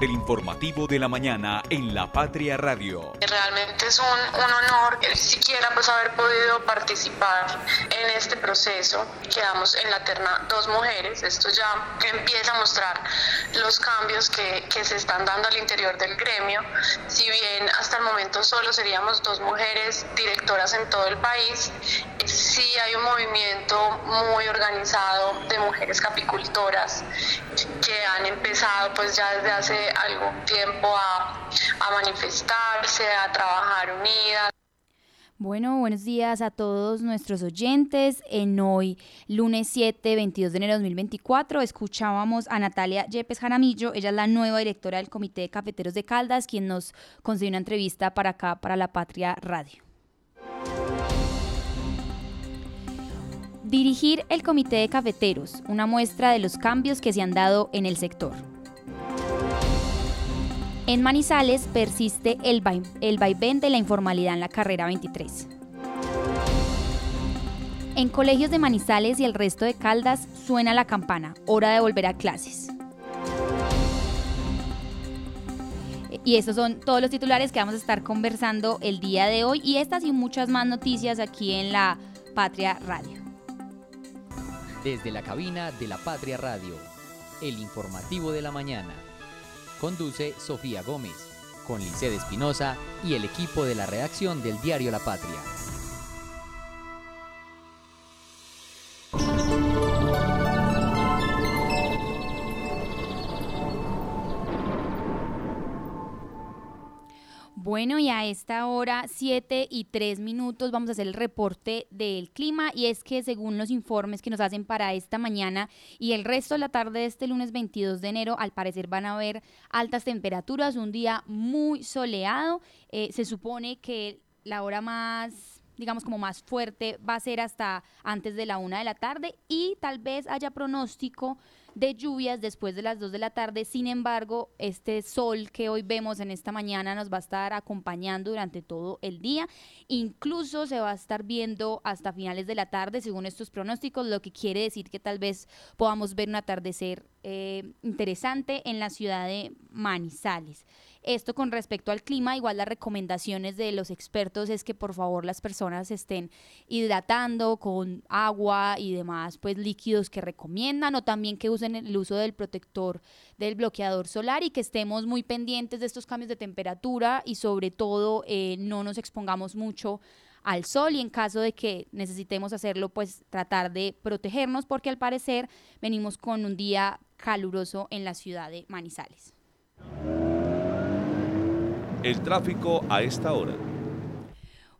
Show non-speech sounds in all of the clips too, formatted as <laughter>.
El informativo de la mañana en La Patria Radio. Realmente es un, un honor siquiera pues haber podido participar en este proceso. Quedamos en la terna dos mujeres. Esto ya empieza a mostrar los cambios que, que se están dando al interior del gremio. Si bien hasta el momento solo seríamos dos mujeres directoras en todo el país, sí hay un movimiento muy organizado de mujeres capicultoras que han empezado pues ya desde hace algún tiempo a, manifestarse, a trabajar unidas. Bueno, buenos días a todos nuestros oyentes. En hoy, lunes 7, 22 de enero de 2024, escuchábamos a Natalia Yepes Jaramillo. Ella es la nueva directora del Comité de Cafeteros de Caldas, quien nos concedió una entrevista para acá, para La Patria Radio. Dirigir el Comité de Cafeteros, una muestra de los cambios que se han dado en el sector. En Manizales persiste el, el vaivén de la informalidad en la carrera 23. En colegios de Manizales y el resto de Caldas suena la campana, hora de volver a clases. Y estos son todos los titulares que vamos a estar conversando el día de hoy y estas y muchas más noticias aquí en la Patria Radio. Desde la cabina de la Patria Radio, el informativo de la mañana. Conduce Sofía Gómez, con Lice Espinosa y el equipo de la redacción del diario La Patria. Bueno, y a esta hora, 7 y 3 minutos, vamos a hacer el reporte del clima. Y es que según los informes que nos hacen para esta mañana y el resto de la tarde de este lunes 22 de enero, al parecer van a haber altas temperaturas, un día muy soleado. Eh, se supone que la hora más digamos como más fuerte va a ser hasta antes de la una de la tarde y tal vez haya pronóstico de lluvias después de las 2 de la tarde. Sin embargo, este sol que hoy vemos en esta mañana nos va a estar acompañando durante todo el día. Incluso se va a estar viendo hasta finales de la tarde, según estos pronósticos, lo que quiere decir que tal vez podamos ver un atardecer eh, interesante en la ciudad de Manizales. Esto con respecto al clima, igual las recomendaciones de los expertos es que por favor las personas estén hidratando con agua y demás pues líquidos que recomiendan o también que usen el uso del protector del bloqueador solar y que estemos muy pendientes de estos cambios de temperatura y sobre todo eh, no nos expongamos mucho al sol y en caso de que necesitemos hacerlo, pues tratar de protegernos porque al parecer venimos con un día caluroso en la ciudad de Manizales. El tráfico a esta hora.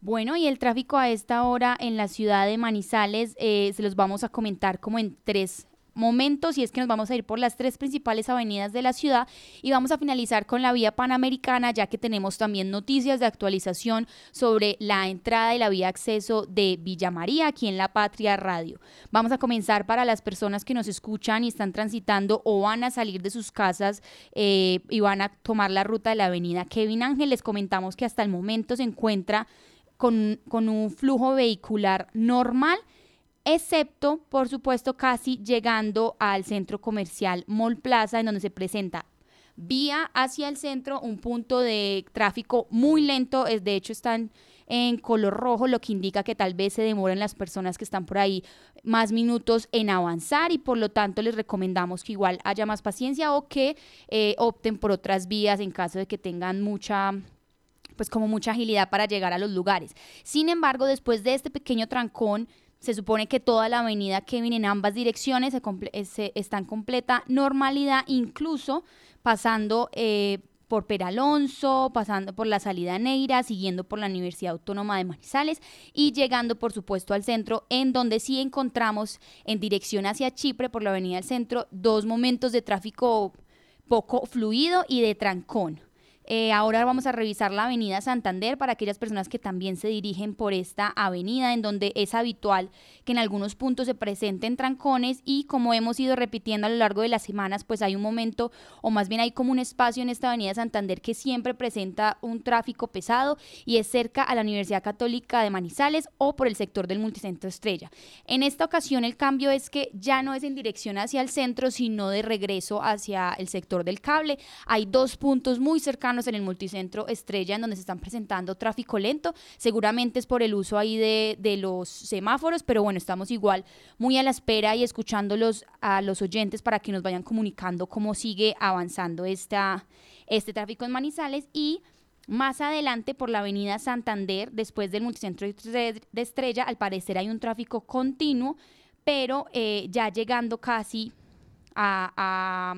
Bueno, y el tráfico a esta hora en la ciudad de Manizales eh, se los vamos a comentar como en tres momentos y es que nos vamos a ir por las tres principales avenidas de la ciudad y vamos a finalizar con la vía panamericana ya que tenemos también noticias de actualización sobre la entrada y la vía acceso de Villa María aquí en La Patria Radio. Vamos a comenzar para las personas que nos escuchan y están transitando o van a salir de sus casas eh, y van a tomar la ruta de la avenida Kevin Ángel. Les comentamos que hasta el momento se encuentra con, con un flujo vehicular normal excepto, por supuesto, casi llegando al centro comercial Mall Plaza, en donde se presenta vía hacia el centro un punto de tráfico muy lento, es, de hecho están en color rojo, lo que indica que tal vez se demoren las personas que están por ahí más minutos en avanzar y por lo tanto les recomendamos que igual haya más paciencia o que eh, opten por otras vías en caso de que tengan mucha pues como mucha agilidad para llegar a los lugares. Sin embargo, después de este pequeño trancón, se supone que toda la avenida Kevin en ambas direcciones se, está en completa normalidad, incluso pasando eh, por Peralonso, pasando por la salida Neira, siguiendo por la Universidad Autónoma de Manizales y llegando, por supuesto, al centro, en donde sí encontramos en dirección hacia Chipre, por la avenida del centro, dos momentos de tráfico poco fluido y de trancón Eh, ahora vamos a revisar la avenida Santander para aquellas personas que también se dirigen por esta avenida, en donde es habitual que en algunos puntos se presenten trancones y como hemos ido repitiendo a lo largo de las semanas, pues hay un momento o más bien hay como un espacio en esta avenida Santander que siempre presenta un tráfico pesado y es cerca a la Universidad Católica de Manizales o por el sector del multicentro Estrella. En esta ocasión el cambio es que ya no es en dirección hacia el centro, sino de regreso hacia el sector del cable. Hay dos puntos muy cercanos en el multicentro Estrella, en donde se están presentando tráfico lento. Seguramente es por el uso ahí de, de los semáforos, pero bueno, estamos igual muy a la espera y escuchándolos a los oyentes para que nos vayan comunicando cómo sigue avanzando esta, este tráfico en Manizales y más adelante por la avenida Santander, después del multicentro de Estrella, al parecer hay un tráfico continuo, pero eh, ya llegando casi a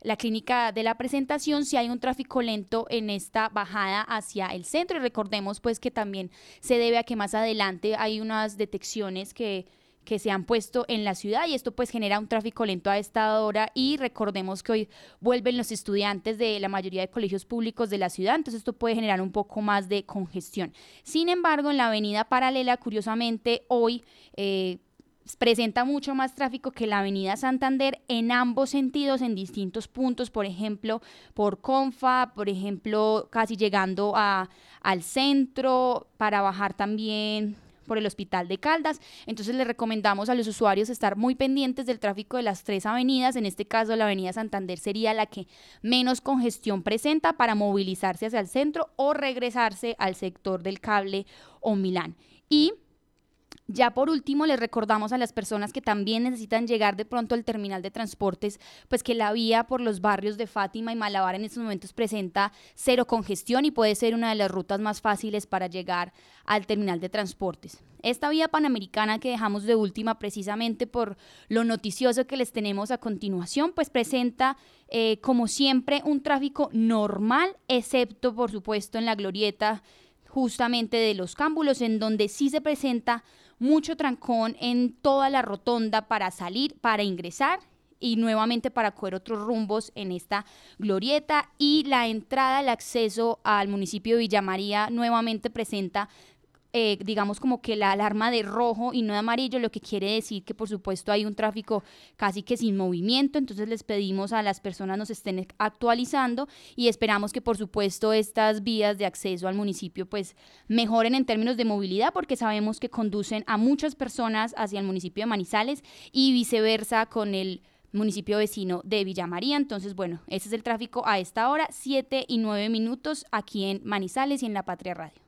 la clínica de la presentación si hay un tráfico lento en esta bajada hacia el centro y recordemos pues que también se debe a que más adelante hay unas detecciones que que se han puesto en la ciudad y esto pues genera un tráfico lento a esta hora y recordemos que hoy vuelven los estudiantes de la mayoría de colegios públicos de la ciudad, entonces esto puede generar un poco más de congestión. Sin embargo, en la avenida paralela, curiosamente, hoy eh, presenta mucho más tráfico que la avenida Santander en ambos sentidos, en distintos puntos, por ejemplo, por Confa, por ejemplo, casi llegando a, al centro, para bajar también por el Hospital de Caldas. Entonces le recomendamos a los usuarios estar muy pendientes del tráfico de las tres avenidas. En este caso, la avenida Santander sería la que menos congestión presenta para movilizarse hacia el centro o regresarse al sector del cable o Milán. Y ya por último, les recordamos a las personas que también necesitan llegar de pronto al terminal de transportes, pues que la vía por los barrios de Fátima y Malabar en estos momentos presenta cero congestión y puede ser una de las rutas más fáciles para llegar al terminal de transportes. Esta vía panamericana que dejamos de última precisamente por lo noticioso que les tenemos a continuación, pues presenta eh, como siempre un tráfico normal, excepto por supuesto en la glorieta justamente de los cámbulos, en donde sí se presenta mucho trancón en toda la rotonda para salir, para ingresar y nuevamente para coger otros rumbos en esta glorieta. Y la entrada, el acceso al municipio de Villa María nuevamente presenta eh, digamos como que la alarma de rojo y no de amarillo, lo que quiere decir que por supuesto hay un tráfico casi que sin movimiento, entonces les pedimos a las personas nos estén actualizando y esperamos que por supuesto estas vías de acceso al municipio pues mejoren en términos de movilidad porque sabemos que conducen a muchas personas hacia el municipio de Manizales y viceversa con el municipio vecino de Villa María. Entonces, bueno, ese es el tráfico a esta hora, 7 y 9 minutos aquí en Manizales y en La Patria Radio.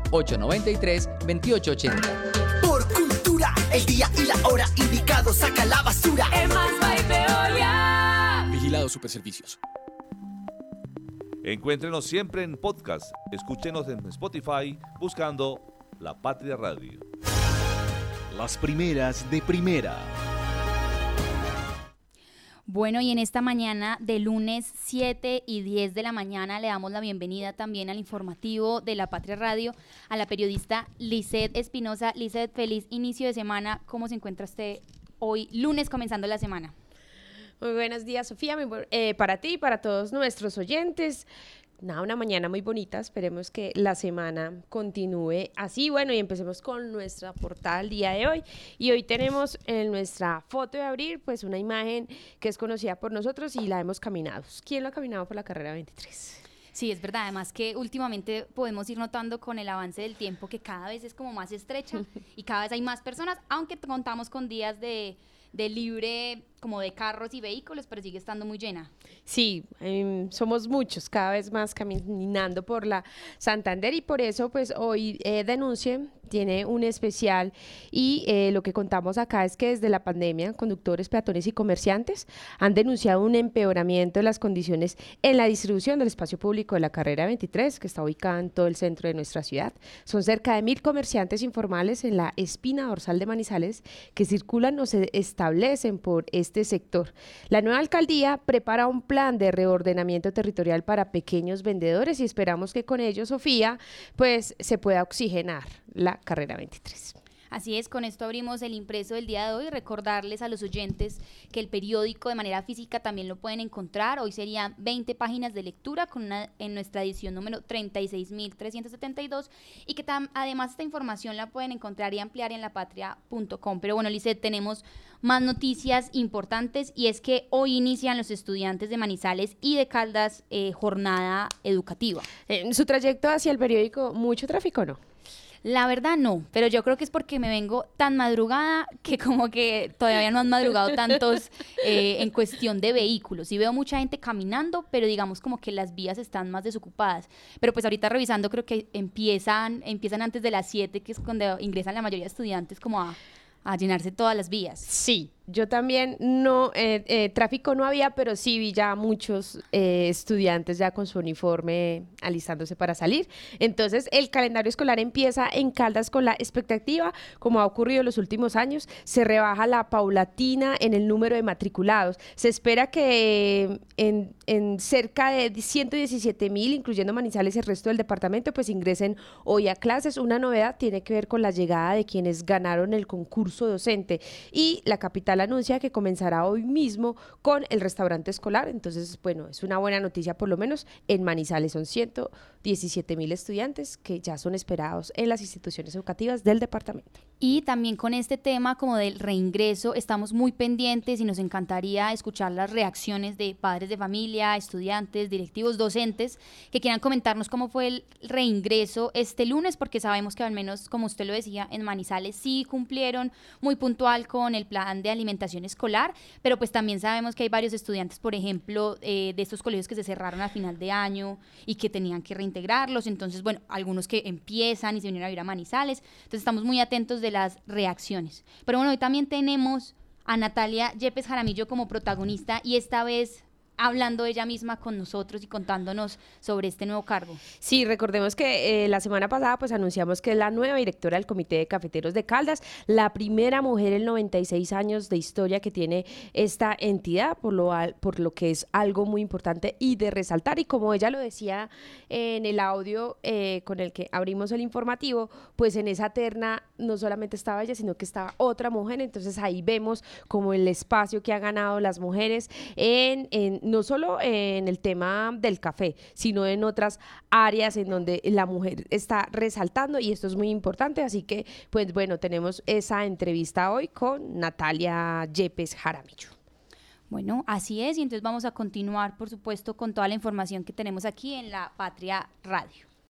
893-2880. Por cultura, el día y la hora indicado saca la basura. Emas by Veolia. Vigilado Superservicios. Encuéntrenos siempre en podcast. Escúchenos en Spotify buscando La Patria Radio. Las primeras de primera. Bueno, y en esta mañana de lunes 7 y 10 de la mañana le damos la bienvenida también al informativo de la Patria Radio a la periodista Lizeth Espinosa. Lizeth, feliz inicio de semana. ¿Cómo se encuentra usted hoy, lunes, comenzando la semana? Muy buenos días, Sofía, eh, para ti y para todos nuestros oyentes nada, una mañana muy bonita. Esperemos que la semana continúe así. Bueno, y empecemos con nuestra portada el día de hoy. Y hoy tenemos en nuestra foto de abrir, pues una imagen que es conocida por nosotros y la hemos caminado. ¿Quién lo ha caminado por la carrera 23? Sí, es verdad. Además que últimamente podemos ir notando con el avance del tiempo que cada vez es como más estrecha <laughs> y cada vez hay más personas, aunque contamos con días de de libre como de carros y vehículos, pero sigue estando muy llena. Sí, em, somos muchos, cada vez más caminando por la Santander y por eso pues hoy eh, Denuncie tiene un especial y eh, lo que contamos acá es que desde la pandemia conductores, peatones y comerciantes han denunciado un empeoramiento de las condiciones en la distribución del espacio público de la carrera 23 que está ubicada en todo el centro de nuestra ciudad. Son cerca de mil comerciantes informales en la espina dorsal de Manizales que circulan o se establecen por este sector. La nueva alcaldía prepara un plan de reordenamiento territorial para pequeños vendedores y esperamos que con ello, Sofía, pues se pueda oxigenar la carrera 23. Así es, con esto abrimos el impreso del día de hoy. Recordarles a los oyentes que el periódico de manera física también lo pueden encontrar. Hoy serían 20 páginas de lectura con una, en nuestra edición número 36.372 y que además esta información la pueden encontrar y ampliar en lapatria.com. Pero bueno, Lice, tenemos más noticias importantes y es que hoy inician los estudiantes de Manizales y de Caldas eh, jornada educativa. En su trayecto hacia el periódico, ¿mucho tráfico no? La verdad no, pero yo creo que es porque me vengo tan madrugada que como que todavía no han madrugado tantos eh, en cuestión de vehículos. Y veo mucha gente caminando, pero digamos como que las vías están más desocupadas. Pero pues ahorita revisando creo que empiezan, empiezan antes de las 7, que es cuando ingresan la mayoría de estudiantes como a, a llenarse todas las vías. Sí, yo también no, eh, eh, tráfico no había, pero sí vi ya muchos eh, estudiantes ya con su uniforme alistándose para salir. Entonces, el calendario escolar empieza en Caldas con la expectativa, como ha ocurrido en los últimos años, se rebaja la paulatina en el número de matriculados. Se espera que en, en cerca de 117 mil, incluyendo Manizales y el resto del departamento, pues ingresen hoy a clases. Una novedad tiene que ver con la llegada de quienes ganaron el concurso docente y la capital anuncia que comenzará hoy mismo con el restaurante escolar. Entonces, bueno, es una buena noticia por lo menos en Manizales. Son 117 mil estudiantes que ya son esperados en las instituciones educativas del departamento. Y también con este tema como del reingreso, estamos muy pendientes y nos encantaría escuchar las reacciones de padres de familia, estudiantes, directivos, docentes, que quieran comentarnos cómo fue el reingreso este lunes, porque sabemos que al menos, como usted lo decía, en Manizales sí cumplieron muy puntual con el plan de alimentación escolar, pero pues también sabemos que hay varios estudiantes, por ejemplo, eh, de estos colegios que se cerraron a final de año y que tenían que reintegrarlos, entonces, bueno, algunos que empiezan y se vinieron a ir a Manizales, entonces estamos muy atentos de las reacciones. Pero bueno, hoy también tenemos a Natalia Yepes Jaramillo como protagonista y esta vez hablando ella misma con nosotros y contándonos sobre este nuevo cargo. Sí, recordemos que eh, la semana pasada pues anunciamos que es la nueva directora del Comité de Cafeteros de Caldas, la primera mujer en 96 años de historia que tiene esta entidad, por lo, por lo que es algo muy importante y de resaltar. Y como ella lo decía en el audio eh, con el que abrimos el informativo, pues en esa terna no solamente estaba ella, sino que estaba otra mujer. Entonces ahí vemos como el espacio que han ganado las mujeres en no solo en el tema del café, sino en otras áreas en donde la mujer está resaltando y esto es muy importante. Así que, pues bueno, tenemos esa entrevista hoy con Natalia Yepes Jaramillo. Bueno, así es, y entonces vamos a continuar, por supuesto, con toda la información que tenemos aquí en la Patria Radio.